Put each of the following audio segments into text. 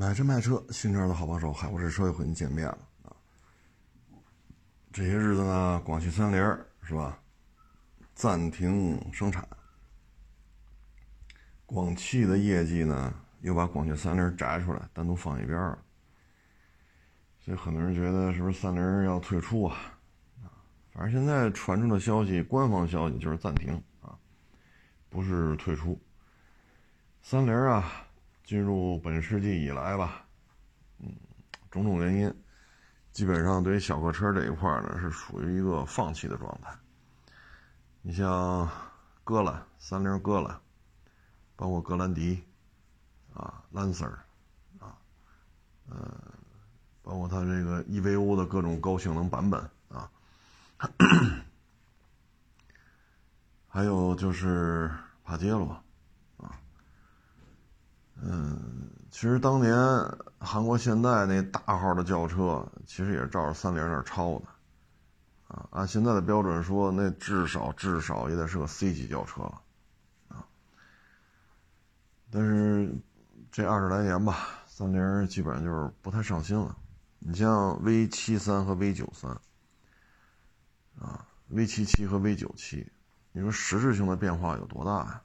买车卖车，新车的好帮手，海博士车又和你见面了啊！这些日子呢，广汽三菱是吧？暂停生产。广汽的业绩呢，又把广汽三菱摘出来，单独放一边了。所以很多人觉得是不是三菱要退出啊？啊，反正现在传出的消息，官方消息就是暂停啊，不是退出。三菱啊，进入本世纪以来吧，嗯，种种原因，基本上对于小客车这一块呢，是属于一个放弃的状态。你像戈兰，三菱戈兰，包括格兰迪，啊，Lancer，啊，呃，包括它这个 EVO 的各种高性能版本啊，还有就是帕杰罗，嗯，其实当年韩国现代那大号的轿车，其实也是照着三菱那抄的。啊，按现在的标准说，那至少至少也得是个 C 级轿车了，啊。但是这二十来年吧，三菱基本上就是不太上心了。你像 V 七三和 V 九三，啊，V 七七和 V 九七，你说实质性的变化有多大呀？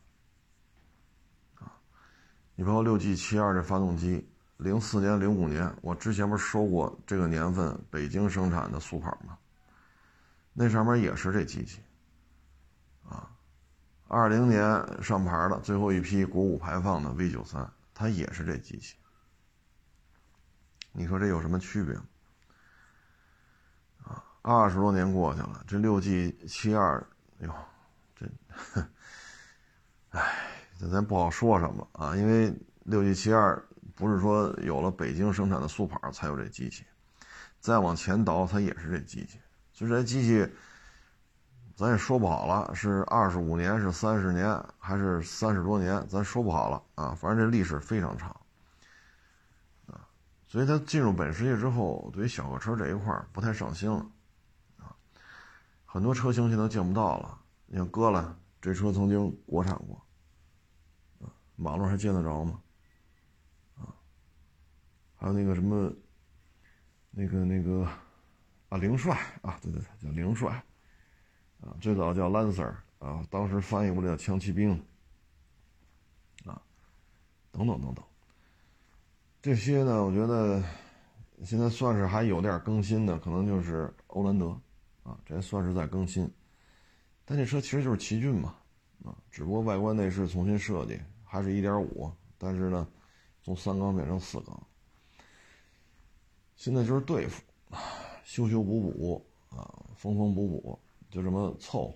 你包括六 G 七二这发动机，零四年、零五年，我之前不是说过这个年份北京生产的速跑吗？那上面也是这机器，啊，二零年上牌的最后一批国五排放的 V 九三，它也是这机器。你说这有什么区别？啊，二十多年过去了，这六 G 七二，哎呦，这，哎，咱不好说什么啊，因为六 G 七二不是说有了北京生产的速跑才有这机器，再往前倒，它也是这机器。就这机器，咱也说不好了，是二十五年，是三十年，还是三十多年，咱说不好了啊。反正这历史非常长，啊，所以它进入本世纪之后，对于小客车这一块不太上心了，啊，很多车型现在见不到了。你像哥了，这车曾经国产过，马路还见得着吗？啊，还有那个什么，那个那个。啊，凌帅啊，对对对，叫凌帅，啊，最早叫 Lancer 啊，当时翻译过来叫枪骑兵，啊，等等等等，这些呢，我觉得现在算是还有点更新的，可能就是欧蓝德，啊，这算是在更新，但这车其实就是奇骏嘛，啊，只不过外观内饰重新设计，还是一点五，但是呢，从三缸变成四缸，现在就是对付。修修补补啊，缝缝补补，就这么凑合。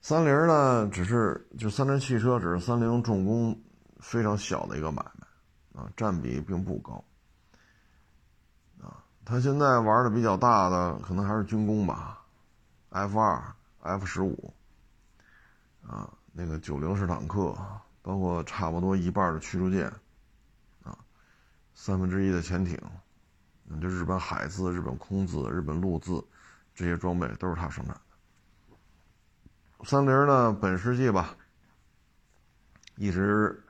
三菱呢，只是就三菱汽车，只是三菱重工非常小的一个买卖啊，占比并不高啊。他现在玩的比较大的，可能还是军工吧，F 二、F 十五啊，那个九零式坦克，包括差不多一半的驱逐舰啊，三分之一的潜艇。你这日本海自、日本空自、日本陆自，这些装备都是他生产的。三菱呢，本世纪吧，一直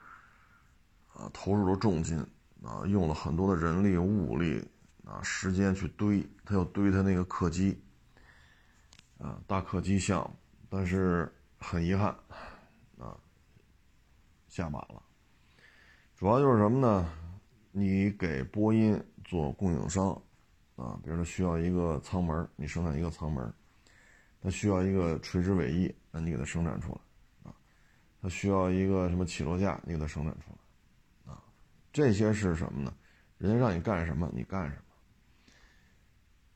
啊投入了重金啊，用了很多的人力、物力啊、时间去堆，他要堆他那个客机啊，大客机项目，但是很遗憾，下马了。主要就是什么呢？你给波音。做供应商，啊，比如说需要一个舱门，你生产一个舱门；它需要一个垂直尾翼，那你给它生产出来，啊，它需要一个什么起落架，你给它生产出来，啊，这些是什么呢？人家让你干什么，你干什么。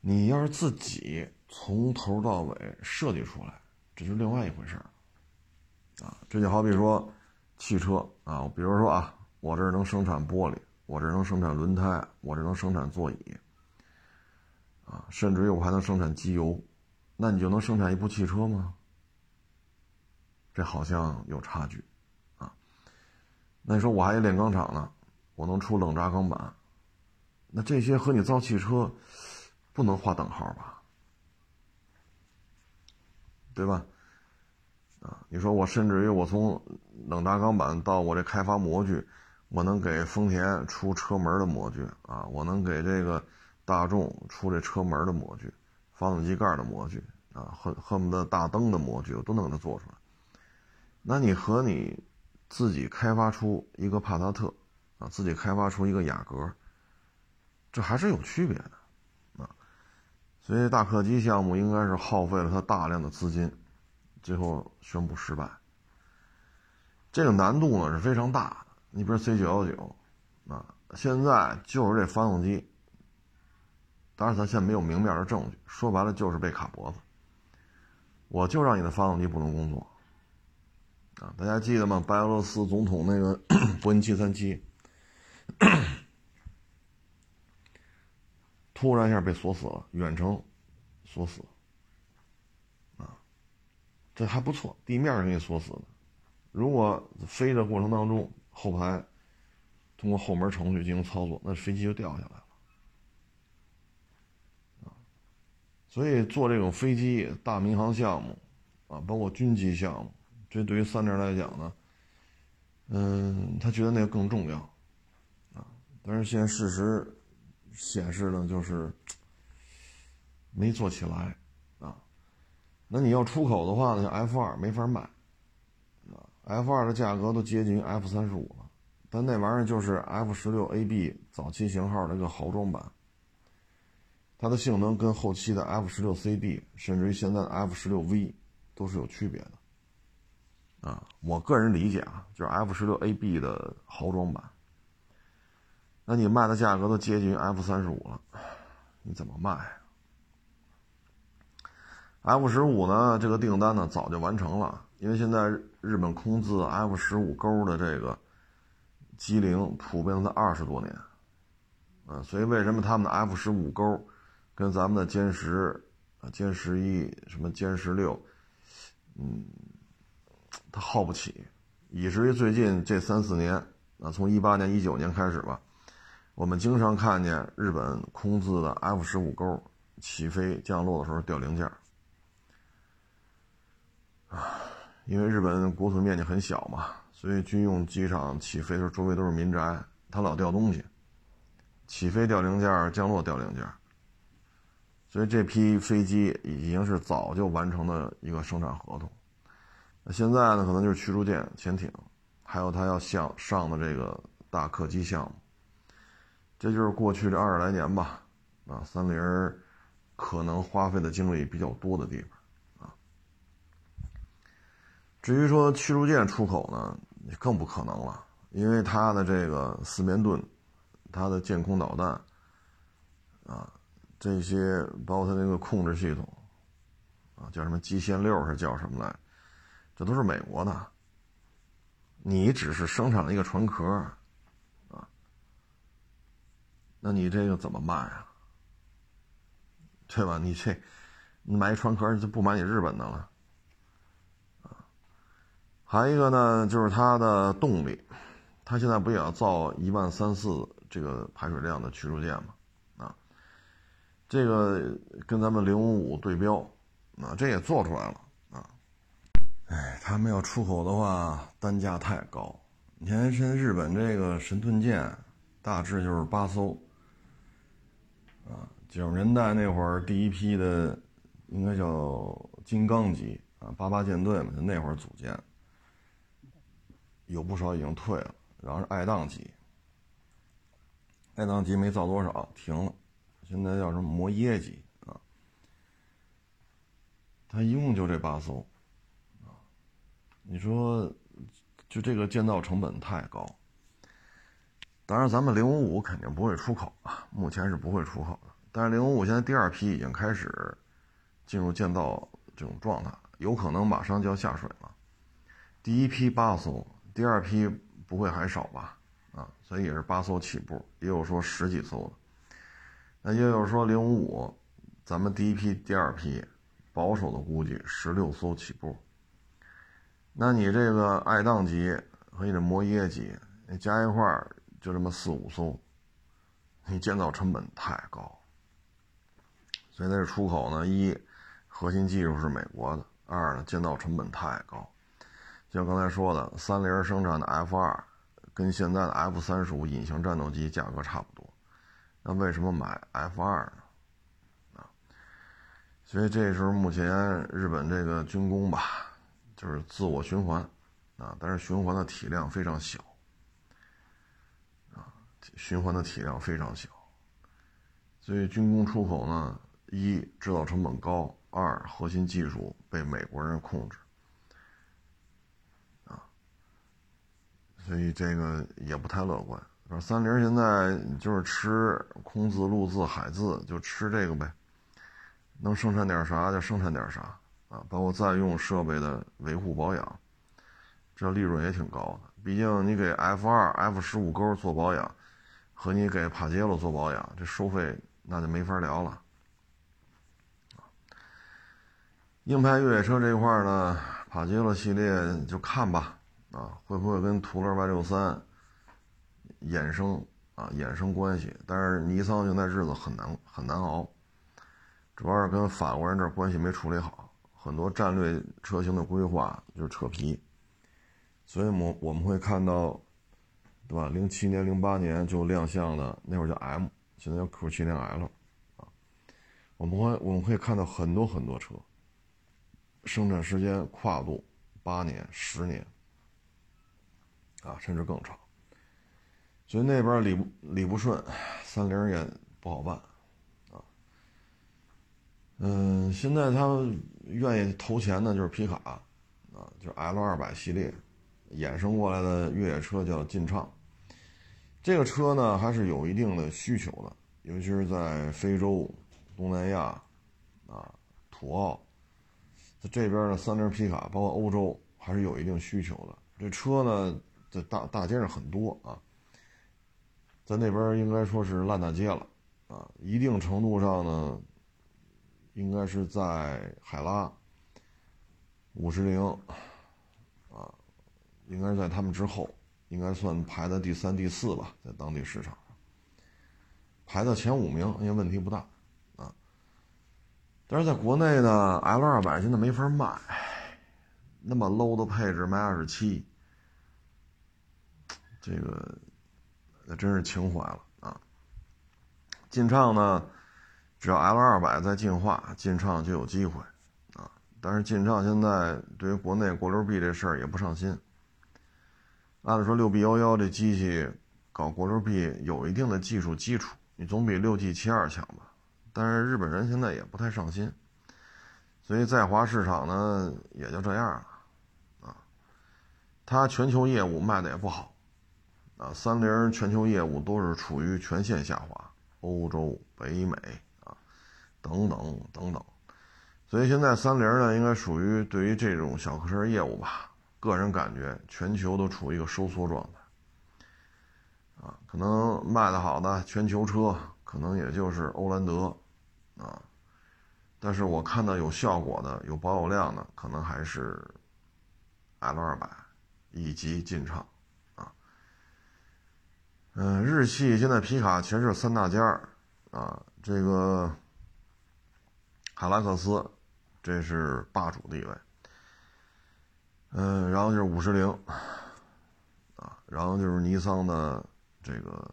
你要是自己从头到尾设计出来，这就另外一回事儿，啊，这就好比说汽车啊，比如说啊，我这儿能生产玻璃。我这能生产轮胎，我这能生产座椅，啊，甚至于我还能生产机油，那你就能生产一部汽车吗？这好像有差距，啊，那你说我还有炼钢厂呢，我能出冷轧钢板，那这些和你造汽车不能划等号吧？对吧？啊，你说我甚至于我从冷轧钢板到我这开发模具。我能给丰田出车门的模具啊，我能给这个大众出这车门的模具，发动机盖的模具啊，恨恨不得大灯的模具我都能给它做出来。那你和你自己开发出一个帕萨特啊，自己开发出一个雅阁，这还是有区别的啊。所以大客机项目应该是耗费了他大量的资金，最后宣布失败。这个难度呢是非常大的。你比如 C 九幺九，啊，现在就是这发动机，当然咱现在没有明面的证据，说白了就是被卡脖子。我就让你的发动机不能工作，啊，大家记得吗？白俄罗斯总统那个波音七三七，突然一下被锁死了，远程锁死，这还不错，地面给你锁死了。如果飞的过程当中，后排通过后门程序进行操作，那飞机就掉下来了。啊，所以做这种飞机大民航项目，啊，包括军机项目，这对于三菱来讲呢，嗯，他觉得那个更重要，啊，但是现在事实显示呢，就是没做起来，那你要出口的话呢，F 二没法卖。F 二的价格都接近于 F 三十五了，但那玩意儿就是 F 十六 AB 早期型号的一个豪装版，它的性能跟后期的 F 十六 CD，甚至于现在的 F 十六 V 都是有区别的。啊，我个人理解啊，就是 F 十六 AB 的豪装版，那你卖的价格都接近于 F 三十五了，你怎么卖啊？F 十五呢？这个订单呢早就完成了。因为现在日本空自 F 十五钩的这个机龄普遍在二十多年，嗯，所以为什么他们的 F 十五钩跟咱们的歼十啊、歼十一、什么歼十六，嗯，它耗不起，以至于最近这三四年啊，从一八年、一九年开始吧，我们经常看见日本空自的 F 十五钩起飞降落的时候掉零件啊。因为日本国土面积很小嘛，所以军用机场起飞的时候周围都是民宅，它老掉东西，起飞掉零件，降落掉零件，所以这批飞机已经是早就完成的一个生产合同。那现在呢，可能就是驱逐舰、潜艇，还有它要向上的这个大客机项目，这就是过去这二十来年吧，啊，三菱可能花费的精力比较多的地方。至于说驱逐舰出口呢，更不可能了，因为它的这个四面盾，它的舰空导弹，啊，这些包括它那个控制系统，啊，叫什么机械六是叫什么来，这都是美国的。你只是生产了一个船壳，啊，那你这个怎么卖啊？对吧？你这，你买一船壳就不买你日本的了。还有一个呢，就是它的动力，它现在不也要造一万三四这个排水量的驱逐舰吗？啊，这个跟咱们零五五对标，啊，这也做出来了啊。哎，他们要出口的话，单价太高。你看，现在日本这个神盾舰，大致就是八艘，啊，九十年代那会儿第一批的，应该叫金刚级啊，八八舰队嘛，就那会儿组建。有不少已经退了，然后是爱宕级，爱宕级没造多少，停了。现在叫什么摩耶级啊？它一共就这八艘啊。你说，就这个建造成本太高。当然，咱们零五五肯定不会出口啊，目前是不会出口的。但是零五五现在第二批已经开始进入建造这种状态，有可能马上就要下水了。第一批八艘。第二批不会还少吧？啊，所以也是八艘起步，也有说十几艘的。那也有说零五五，咱们第一批、第二批，保守的估计十六艘起步。那你这个爱宕级和你这摩耶级，加一块儿就这么四五艘，你建造成本太高。所以在这出口呢，一核心技术是美国的，二呢建造成本太高。像刚才说的，三菱生产的 F 二，跟现在的 F 三十五隐形战斗机价格差不多，那为什么买 F 二呢？啊，所以这时候目前日本这个军工吧，就是自我循环，啊，但是循环的体量非常小，啊，循环的体量非常小，所以军工出口呢，一制造成本高，二核心技术被美国人控制。所以这个也不太乐观。三菱现在就是吃空字、陆字、海字，就吃这个呗，能生产点啥就生产点啥啊，包括再用设备的维护保养，这利润也挺高的。毕竟你给 F 二、F 十五勾做保养，和你给帕杰罗做保养，这收费那就没法聊了。硬派越野车这块呢，帕杰罗系列就看吧。啊，会不会跟途乐八六三衍生啊衍生关系？但是尼桑现在日子很难很难熬，主要是跟法国人这关系没处理好，很多战略车型的规划就是扯皮，所以我我们会看到，对吧？零七年、零八年就亮相的那会儿叫 M，现在叫 Q 七零 L，啊，我们会我们会看到很多很多车，生产时间跨度八年、十年。啊，甚至更长，所以那边理不理不顺，三菱也不好办，啊，嗯，现在他们愿意投钱的，就是皮卡，啊，就是 L 二百系列衍生过来的越野车叫劲畅，这个车呢还是有一定的需求的，尤其是在非洲、东南亚，啊，土澳，在这边的三菱皮卡，包括欧洲，还是有一定需求的。这车呢。在大大街上很多啊，在那边应该说是烂大街了啊，一定程度上呢，应该是在海拉、五十铃啊，应该是在他们之后，应该算排在第三、第四吧，在当地市场上，排到前五名应该问题不大啊。但是在国内呢，L 二百现在没法卖，那么 low 的配置，卖二十七。这个那真是情怀了啊！劲畅呢，只要 L 二百在进化，劲畅就有机会啊。但是劲畅现在对于国内国六 B 这事儿也不上心。按理说六 B 幺幺这机器搞国六 B 有一定的技术基础，你总比六 G 七二强吧？但是日本人现在也不太上心，所以在华市场呢也就这样了啊。它全球业务卖的也不好。啊，三菱全球业务都是处于全线下滑，欧洲、北美啊，等等等等，所以现在三菱呢，应该属于对于这种小客车业务吧，个人感觉全球都处于一个收缩状态，啊，可能卖的好的全球车可能也就是欧蓝德，啊，但是我看到有效果的、有保有量的，可能还是 L 二百以及劲畅。嗯，日系现在皮卡全是三大件儿啊，这个海拉克斯，这是霸主地位。嗯，然后就是五十铃，啊，然后就是尼桑的这个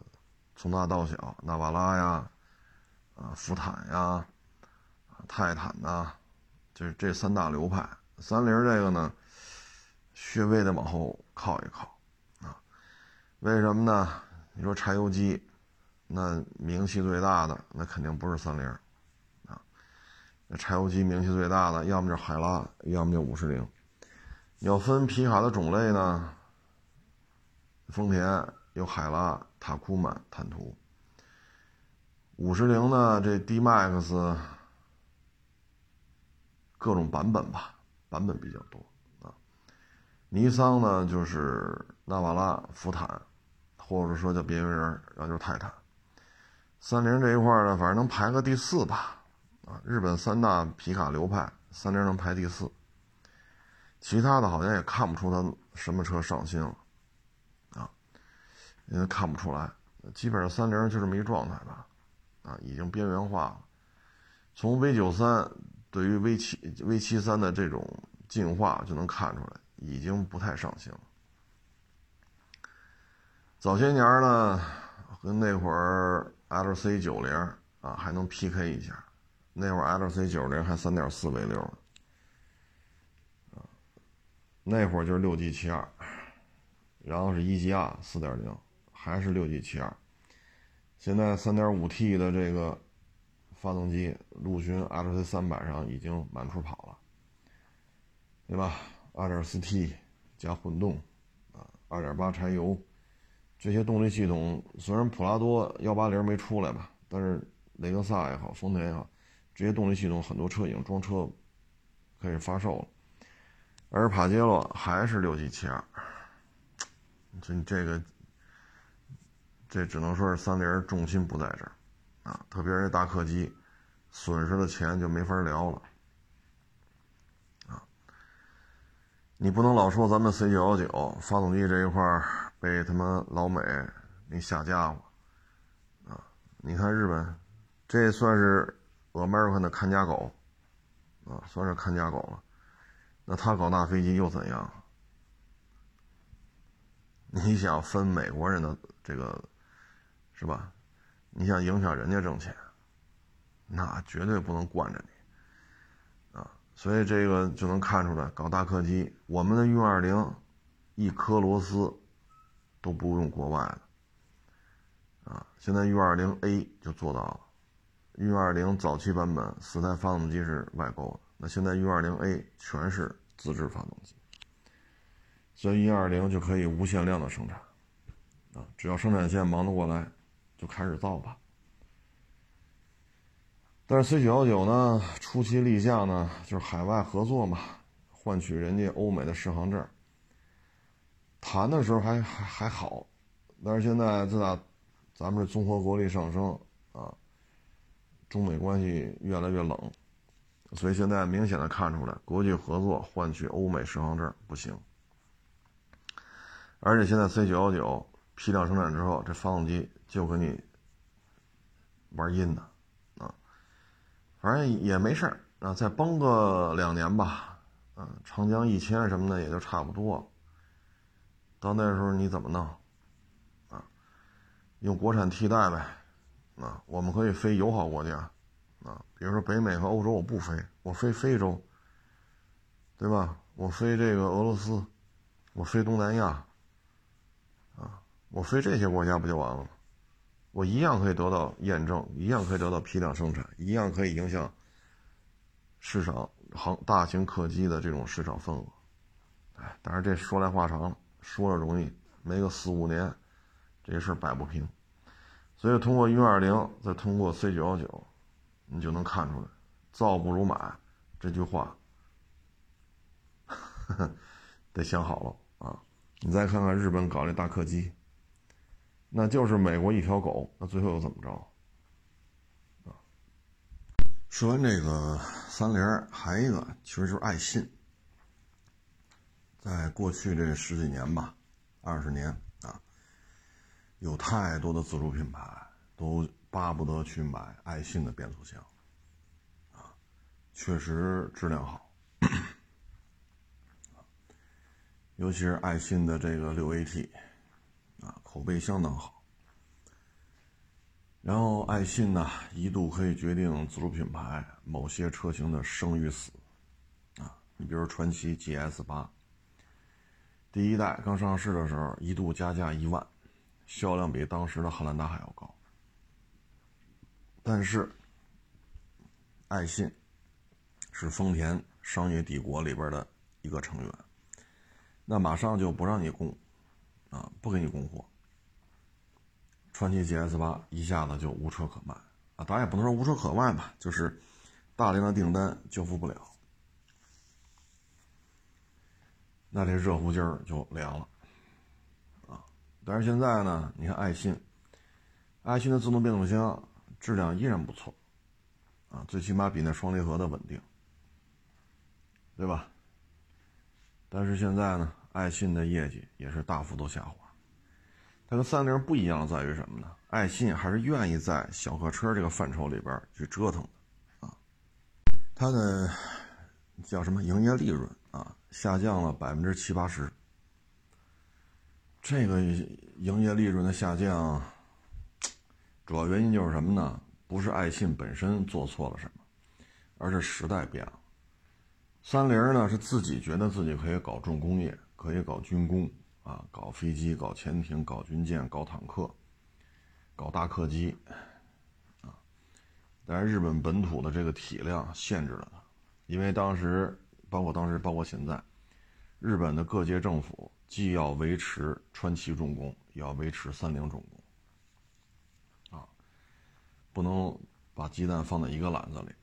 从大到小，纳瓦拉呀，啊，福坦呀，泰坦呐，就是这三大流派。三菱这个呢，略微的往后靠一靠，啊，为什么呢？你说柴油机，那名气最大的那肯定不是三菱，啊，那柴油机名气最大的要么就海拉，要么就五十铃。你要分皮卡的种类呢，丰田有海拉、塔库曼、坦途。五十铃呢，这 D Max 各种版本吧，版本比较多啊。尼桑呢，就是纳瓦拉、福坦。或者说叫边缘人，然后就是泰坦。三菱这一块呢，反正能排个第四吧。啊，日本三大皮卡流派，三菱能排第四。其他的好像也看不出它什么车上新了，啊，因为看不出来。基本上三菱就这么一状态吧，啊，已经边缘化了。从 V 九三对于 V 七 V 七三的这种进化就能看出来，已经不太上新了。早些年呢，跟那会儿 LC 九零啊还能 PK 一下，那会儿 LC 九零还三点四 V 六呢，那会儿就是六 G 七二，然后是一 G R 四点零，还是六 G 七二，现在三点五 T 的这个发动机，陆巡 LC 三百上已经满处跑了，对吧？二点四 T 加混动，啊，二点八柴油。这些动力系统虽然普拉多幺八零没出来吧，但是雷克萨也好，丰田也好，这些动力系统很多车已经装车，开始发售了。而帕杰罗还是六 G 七二，这这个这只能说是三菱重心不在这儿啊，特别是大客机，损失的钱就没法聊了啊。你不能老说咱们 C 九幺九发动机这一块儿。被他妈老美那下家伙啊！你看日本，这算是 America 的看家狗啊，算是看家狗了。那他搞大飞机又怎样？你想分美国人的这个是吧？你想影响人家挣钱，那绝对不能惯着你啊！所以这个就能看出来，搞大客机，我们的运二零一颗螺丝。都不用国外的，啊，现在 U20A 就做到了。U20 早期版本四台发动机是外购的，那现在 U20A 全是自制发动机，所以 U20 就可以无限量的生产，啊，只要生产线忙得过来，就开始造吧。但是 C919 呢，初期立项呢，就是海外合作嘛，换取人家欧美的适航证。谈的时候还还还好，但是现在自打咱们这综合国力上升啊，中美关系越来越冷，所以现在明显的看出来，国际合作换取欧美适航证不行。而且现在 C 九幺九批量生产之后，这发动机就跟你玩阴的啊，反正也没事儿啊，再崩个两年吧，嗯，长江一千什么的也就差不多。到那时候你怎么弄？啊，用国产替代呗，啊，我们可以飞友好国家，啊，比如说北美和欧洲我不飞，我飞非洲，对吧？我飞这个俄罗斯，我飞东南亚，啊，我飞这些国家不就完了吗？我一样可以得到验证，一样可以得到批量生产，一样可以影响市场航大型客机的这种市场份额。哎，但是这说来话长了。说了容易，没个四五年，这事摆不平。所以通过 U 二零，再通过 C 九幺九，你就能看出来，造不如买这句话，得想好了啊！你再看看日本搞这大客机，那就是美国一条狗，那最后又怎么着？说完这个三菱，还一个其实就是爱信。在过去这十几年吧，二十年啊，有太多的自主品牌都巴不得去买爱信的变速箱，啊，确实质量好，尤其是爱信的这个六 AT，啊，口碑相当好。然后爱信呢，一度可以决定自主品牌某些车型的生与死，啊，你比如传祺 GS 八。第一代刚上市的时候，一度加价一万，销量比当时的汉兰达还要高。但是，爱信是丰田商业帝国里边的一个成员，那马上就不让你供，啊，不给你供货。传祺 GS 八一下子就无车可卖啊，当然也不能说无车可卖吧，就是大量的订单交付不了。那这热乎劲儿就凉了，啊！但是现在呢，你看爱信，爱信的自动变速箱质量依然不错，啊，最起码比那双离合的稳定，对吧？但是现在呢，爱信的业绩也是大幅度下滑。它跟三菱不一样在于什么呢？爱信还是愿意在小客车这个范畴里边去折腾的，啊，它的叫什么营业利润？下降了百分之七八十，这个营业利润的下降，主要原因就是什么呢？不是爱信本身做错了什么，而是时代变了。三菱呢是自己觉得自己可以搞重工业，可以搞军工啊，搞飞机、搞潜艇、搞军舰、搞坦克、搞大客机啊。但是日本本土的这个体量限制了它，因为当时包括当时包括现在，日本的各界政府既要维持川崎重工，也要维持三菱重工啊，不能把鸡蛋放在一个篮子里边，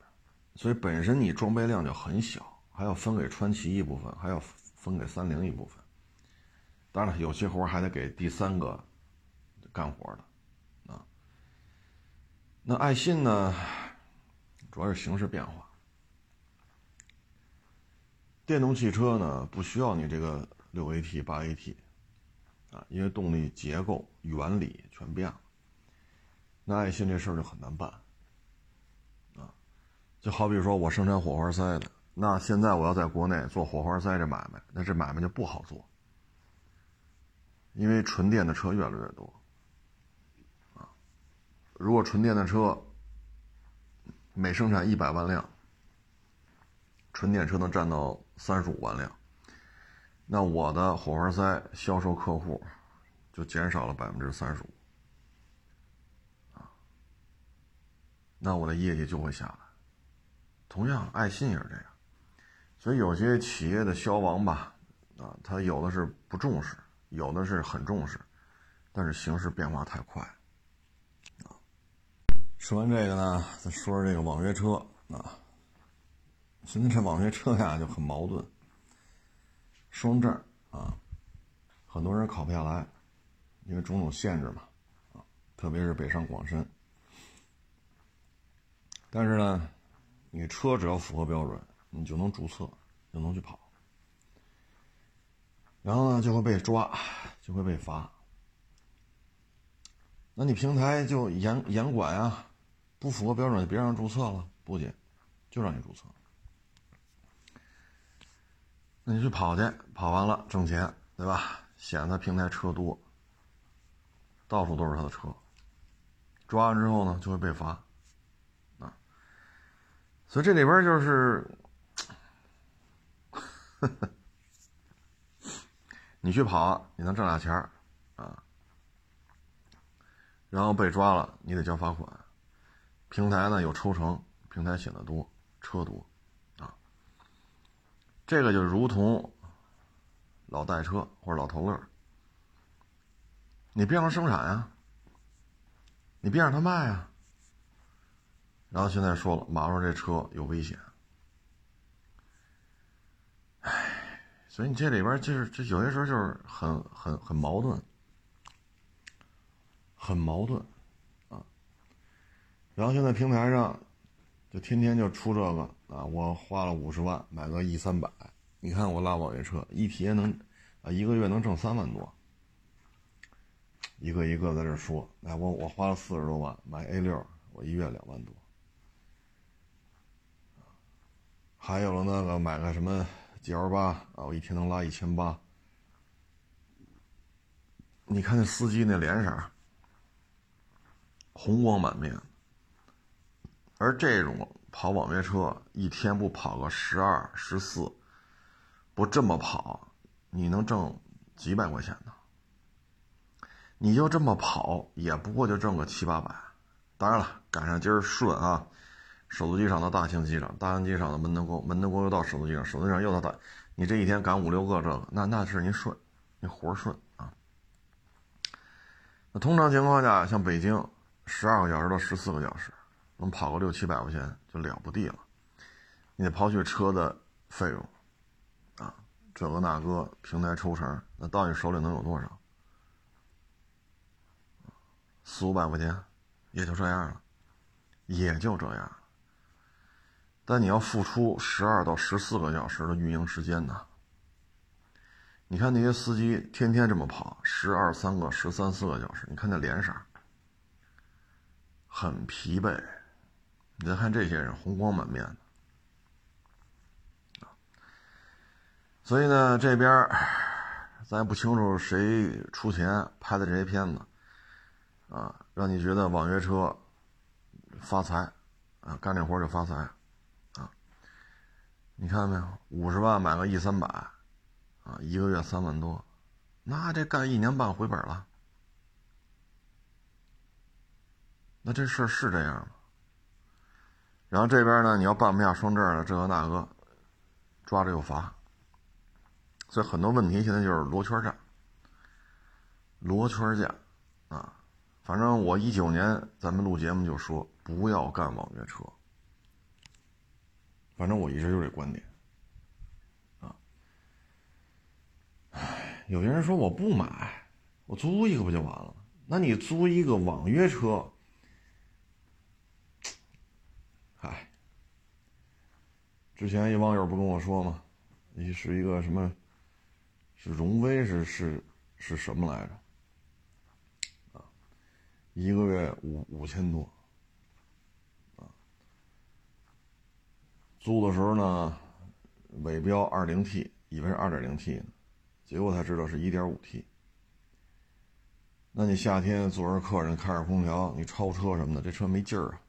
所以本身你装备量就很小。还要分给川崎一部分，还要分给三菱一部分。当然，有些活还得给第三个干活的啊。那爱信呢，主要是形势变化。电动汽车呢，不需要你这个六 AT、八 AT 啊，因为动力结构、原理全变了。那爱信这事儿就很难办啊，就好比说我生产火花塞的。那现在我要在国内做火花塞这买卖，那这买卖就不好做，因为纯电的车越来越多，啊，如果纯电的车每生产一百万辆，纯电车能占到三十五万辆，那我的火花塞销售客户就减少了百分之三十五，啊，那我的业绩就会下来。同样，爱信也是这样。所以有些企业的消亡吧，啊，他有的是不重视，有的是很重视，但是形势变化太快，啊。说完这个呢，再说说这个网约车啊。现在这网约车呀就很矛盾，双证啊，很多人考不下来，因为种种限制嘛，啊，特别是北上广深。但是呢，你车只要符合标准。你就能注册，就能去跑，然后呢就会被抓，就会被罚。那你平台就严严管啊，不符合标准就别让注册了，不仅就让你注册。那你去跑去，跑完了挣钱，对吧？显得平台车多，到处都是他的车。抓完之后呢，就会被罚，啊。所以这里边就是。你去跑，你能挣俩钱儿，啊，然后被抓了，你得交罚款。平台呢有抽成，平台显得多，车多，这个就如同老代车或者老头乐，你别让他生产呀，你别让他卖啊。然后现在说了，马路上这车有危险。哎，所以你这里边就是这有些时候就是很很很矛盾，很矛盾，啊。然后现在平台上就天天就出这个啊，我花了五十万买个 E 三百，你看我拉网约车一天能啊一个月能挣三万多，一个一个在这说，哎我我花了四十多万买 A 六，我一月两万多，还有了那个买个什么。G L 八啊，我一天能拉一千八。你看那司机那脸色，红光满面。而这种跑网约车，一天不跑个十二、十四，不这么跑，你能挣几百块钱呢？你就这么跑，也不过就挣个七八百。当然了，赶上今儿顺啊。首都机场到大庆机场，大庆机场的门头沟，门头沟又到首都机场，首都机场又到大，你这一天赶五六个这个，那那是您顺，你活顺啊。那通常情况下，像北京，十二个小时到十四个小时，能跑个六七百块钱就了不地了。你得刨去车的费用，啊，这个那个平台抽成，那到你手里能有多少？四五百块钱，也就这样了，也就这样。但你要付出十二到十四个小时的运营时间呢？你看那些司机天天这么跑，十二三个、十三四个小时，你看那脸色，很疲惫。你再看这些人，红光满面的。所以呢，这边咱也不清楚谁出钱拍的这些片子，啊，让你觉得网约车发财，啊，干这活就发财，啊，你看到没有？五十万买个 E 三百，啊，一个月三万多，那这干一年半回本了。那这事儿是这样吗？然后这边呢，你要办不下双证了，这个那个，抓着又罚。所以很多问题现在就是罗圈战，罗圈架，啊，反正我一九年咱们录节目就说不要干网约车，反正我一直就这观点，啊，有些人说我不买，我租一个不就完了？那你租一个网约车？之前一网友不跟我说吗？你是一个什么？是荣威是是是什么来着？啊，一个月五五千多，啊，租的时候呢，尾标二零 T，以为是二点零 T 呢，结果才知道是一点五 T。那你夏天坐着客人开着空调，你超车什么的，这车没劲儿啊。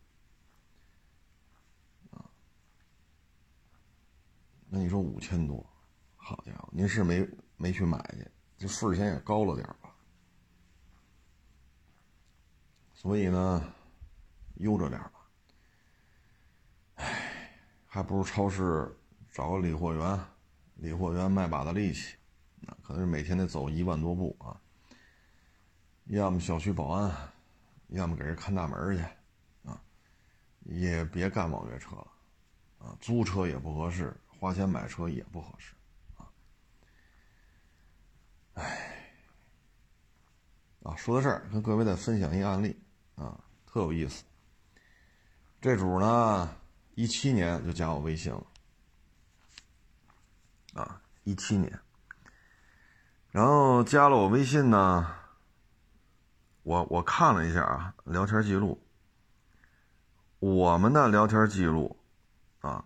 那你说五千多，好家伙，您是没没去买去，这份儿钱也高了点吧？所以呢，悠着点吧。唉，还不如超市找个理货员，理货员卖把子力气，那可能是每天得走一万多步啊。要么小区保安，要么给人看大门去，啊，也别干网约车了，啊，租车也不合适。花钱买车也不合适，啊，哎，啊，说到这儿，跟各位再分享一个案例，啊，特有意思。这主呢，一七年就加我微信了，啊，一七年，然后加了我微信呢，我我看了一下啊，聊天记录，我们的聊天记录，啊。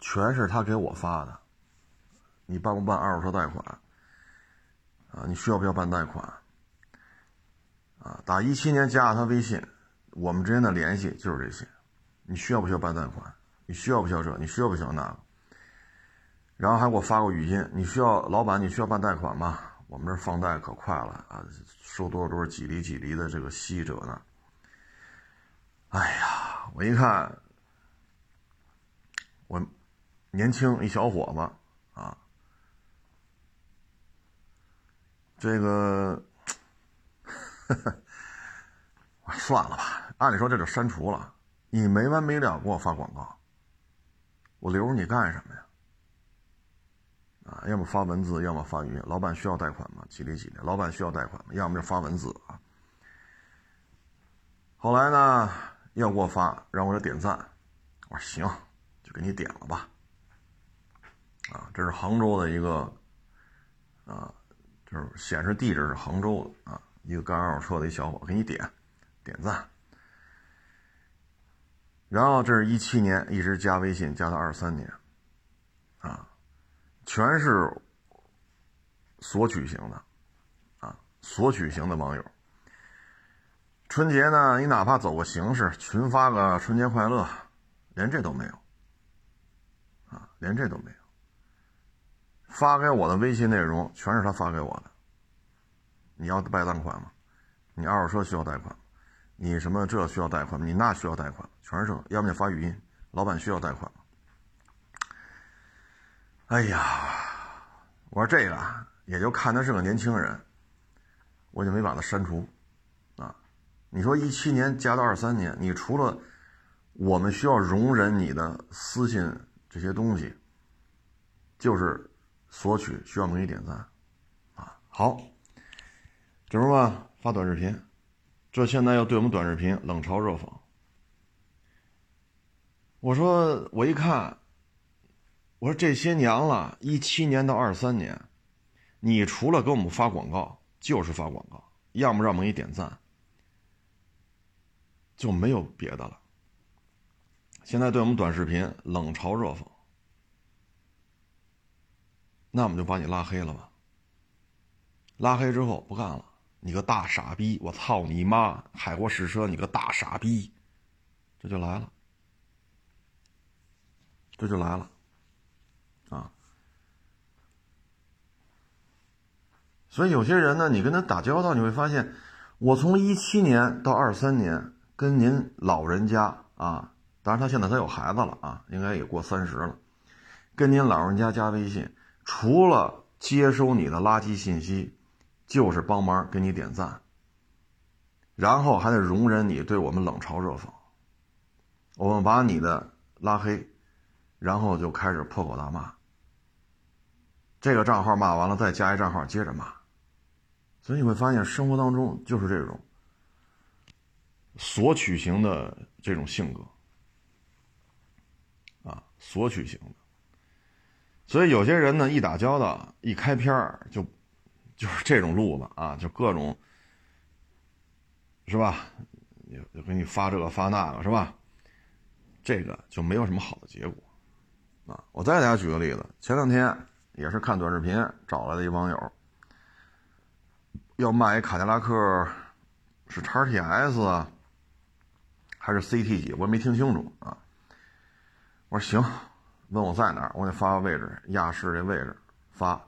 全是他给我发的，你办不办二手车贷款？啊，你需要不需要办贷款？啊，打一七年加了他微信，我们之间的联系就是这些。你需要不需要办贷款？你需要不需要这？你需要不需要那？然后还给我发过语音，你需要老板，你需要办贷款吗？我们这放贷可快了啊，收多少多少几厘几厘的这个息折呢？哎呀，我一看，年轻一小伙子，啊，这个，算了吧。按理说这就删除了，你没完没了给我发广告，我留着你干什么呀？啊，要么发文字，要么发语音。老板需要贷款吗？几厘几厘？老板需要贷款吗？要么就发文字啊。后来呢，要给我发，让我给点赞，我说行，就给你点了吧。啊，这是杭州的一个，啊，就是显示地址是杭州的啊，一个干二手车的一小伙，给你点，点赞。然后这是一七年一直加微信加到二三年，啊，全是索取型的，啊，索取型的网友。春节呢，你哪怕走个形式，群发个春节快乐，连这都没有，啊，连这都没有。发给我的微信内容全是他发给我的。你要办贷款吗？你二手车需要贷款？你什么这需要贷款？你那需要贷款？全是这，要么你发语音，老板需要贷款吗？哎呀，我说这个也就看他是个年轻人，我就没把他删除。啊，你说一七年加到二三年，你除了我们需要容忍你的私信这些东西，就是。索取需要给你点赞，啊，好，这不嘛发短视频，这现在要对我们短视频冷嘲热讽。我说我一看，我说这些年了，一七年到二三年，你除了给我们发广告就是发广告，要么让我们给你点赞，就没有别的了。现在对我们短视频冷嘲热讽。那我们就把你拉黑了吧，拉黑之后不干了，你个大傻逼，我操你妈！海阔试车，你个大傻逼，这就来了，这就来了，啊！所以有些人呢，你跟他打交道，你会发现，我从一七年到二三年跟您老人家啊，当然他现在他有孩子了啊，应该也过三十了，跟您老人家加微信，除了接收你的垃圾信息。就是帮忙给你点赞，然后还得容忍你对我们冷嘲热讽，我们把你的拉黑，然后就开始破口大骂。这个账号骂完了，再加一账号接着骂，所以你会发现生活当中就是这种索取型的这种性格，啊，索取型的。所以有些人呢，一打交道，一开篇儿就。就是这种路子啊，就各种，是吧？就就给你发这个发那个，是吧？这个就没有什么好的结果啊！我再给大家举个例子，前两天也是看短视频找来的一网友，要卖一卡迪拉克，是 XTS 啊，还是 C T 几？我也没听清楚啊。我说行，问我在哪儿，我给发个位置，亚市这位置发，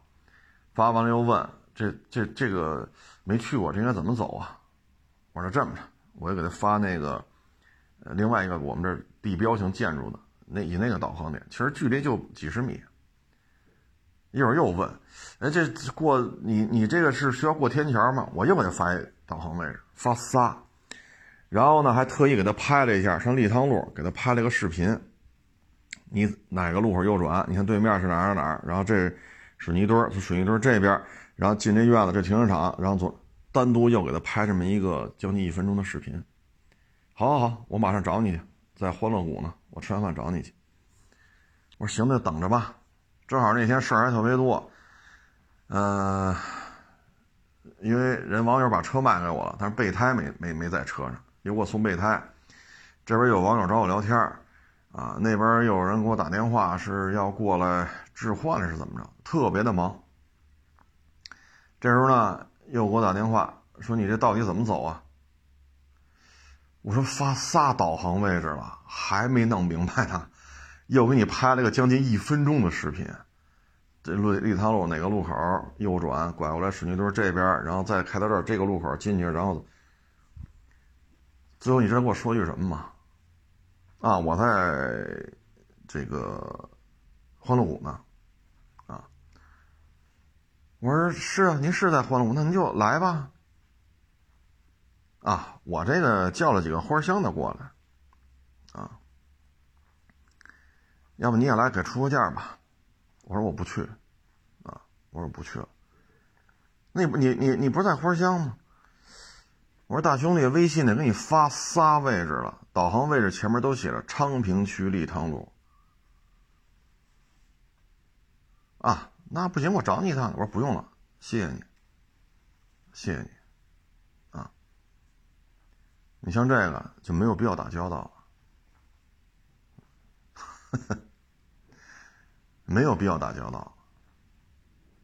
发完了又问。这这这个没去过，这应该怎么走啊？我说这么着，我就给他发那个，另外一个我们这地标性建筑的那以那个导航点，其实距离就几十米。一会儿又问，哎，这过你你这个是需要过天桥吗？我又给他发一导航位置，发仨，然后呢还特意给他拍了一下上立汤路，给他拍了个视频。你哪个路口右转？你看对面是哪儿哪儿？然后这水泥墩是水泥墩儿这边。然后进这院子，这停车场，然后左单独又给他拍这么一个将近一分钟的视频。好，好，好，我马上找你去，在欢乐谷呢，我吃完饭找你去。我说行，那等着吧。正好那天事儿还特别多，嗯，因为人网友把车卖给我了，但是备胎没没没在车上，给我送备胎。这边有网友找我聊天啊，那边又有人给我打电话，是要过来置换是怎么着？特别的忙。这时候呢，又给我打电话说：“你这到底怎么走啊？”我说：“发仨导航位置了，还没弄明白呢。”又给你拍了个将近一分钟的视频。这路立汤路哪个路口右转，拐过来水泥墩这边，然后再开到这儿这个路口进去，然后最后你知道给我说句什么吗？啊，我在这个欢乐谷呢。啊我说是啊，您是在欢乐谷，那您就来吧。啊，我这个叫了几个花香的过来，啊，要不你也来给出个价吧？我说我不去，啊，我说不去了。那你你你不是在花香吗？我说大兄弟，微信得给你发仨位置了，导航位置前面都写着昌平区立汤路。啊。那不行，我找你一趟。我说不用了，谢谢你，谢谢你，啊，你像这个就没有必要打交道了，没有必要打交道，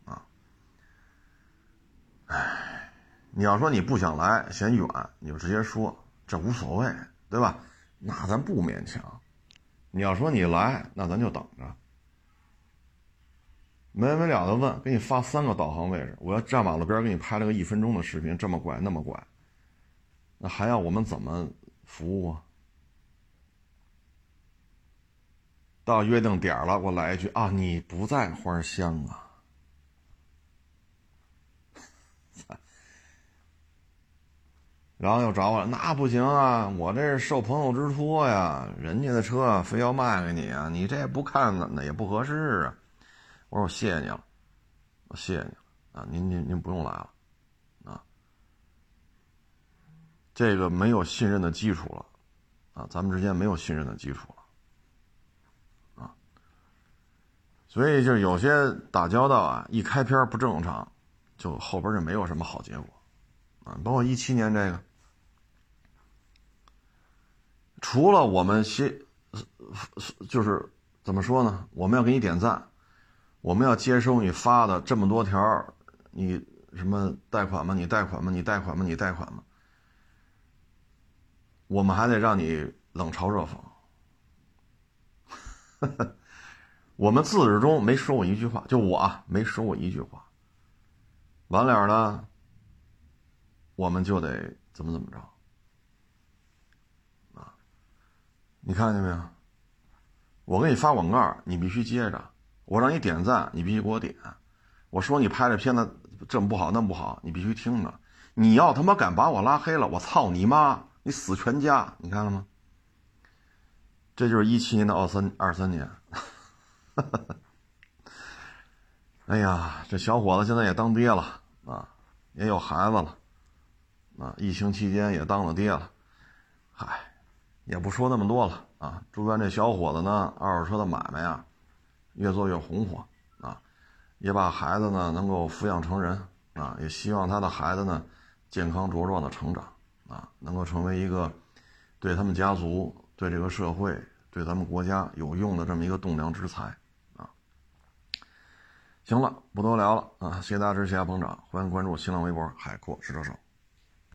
啊，哎，你要说你不想来，嫌远，你就直接说，这无所谓，对吧？那咱不勉强。你要说你来，那咱就等着。没完没了的问，给你发三个导航位置，我要站马路边给你拍了个一分钟的视频，这么拐那么拐，那还要我们怎么服务啊？到约定点了，我来一句啊，你不在花乡啊？然后又找我，那不行啊，我这是受朋友之托呀，人家的车非要卖给你啊，你这不看那也不合适啊。我说我谢谢你了，我谢谢你了啊！您您您不用来了，啊，这个没有信任的基础了，啊，咱们之间没有信任的基础了，啊，所以就有些打交道啊，一开篇不正常，就后边就没有什么好结果，啊，包括一七年这个，除了我们先，就是怎么说呢？我们要给你点赞。我们要接收你发的这么多条，你什么贷款吗？你贷款吗？你贷款吗？你贷款吗？我们还得让你冷嘲热讽。我们自始终没说过一句话，就我，没说过一句话。完了呢，我们就得怎么怎么着啊？你看见没有？我给你发广告，你必须接着；我让你点赞，你必须给我点；我说你拍的片子这么不好那么不好，你必须听着。你要他妈敢把我拉黑了，我操你妈！你死全家！你看了吗？这就是一七年的二三二三年。哎呀，这小伙子现在也当爹了啊，也有孩子了啊，疫情期间也当了爹了。嗨，也不说那么多了啊。祝愿这小伙子呢，二手车的买卖啊，越做越红火啊，也把孩子呢能够抚养成人啊，也希望他的孩子呢健康茁壮的成长。啊，能够成为一个对他们家族、对这个社会、对咱们国家有用的这么一个栋梁之才啊！行了，不多聊了啊！谢谢大家支持，谢谢捧场，欢迎关注新浪微博“海阔试车手”。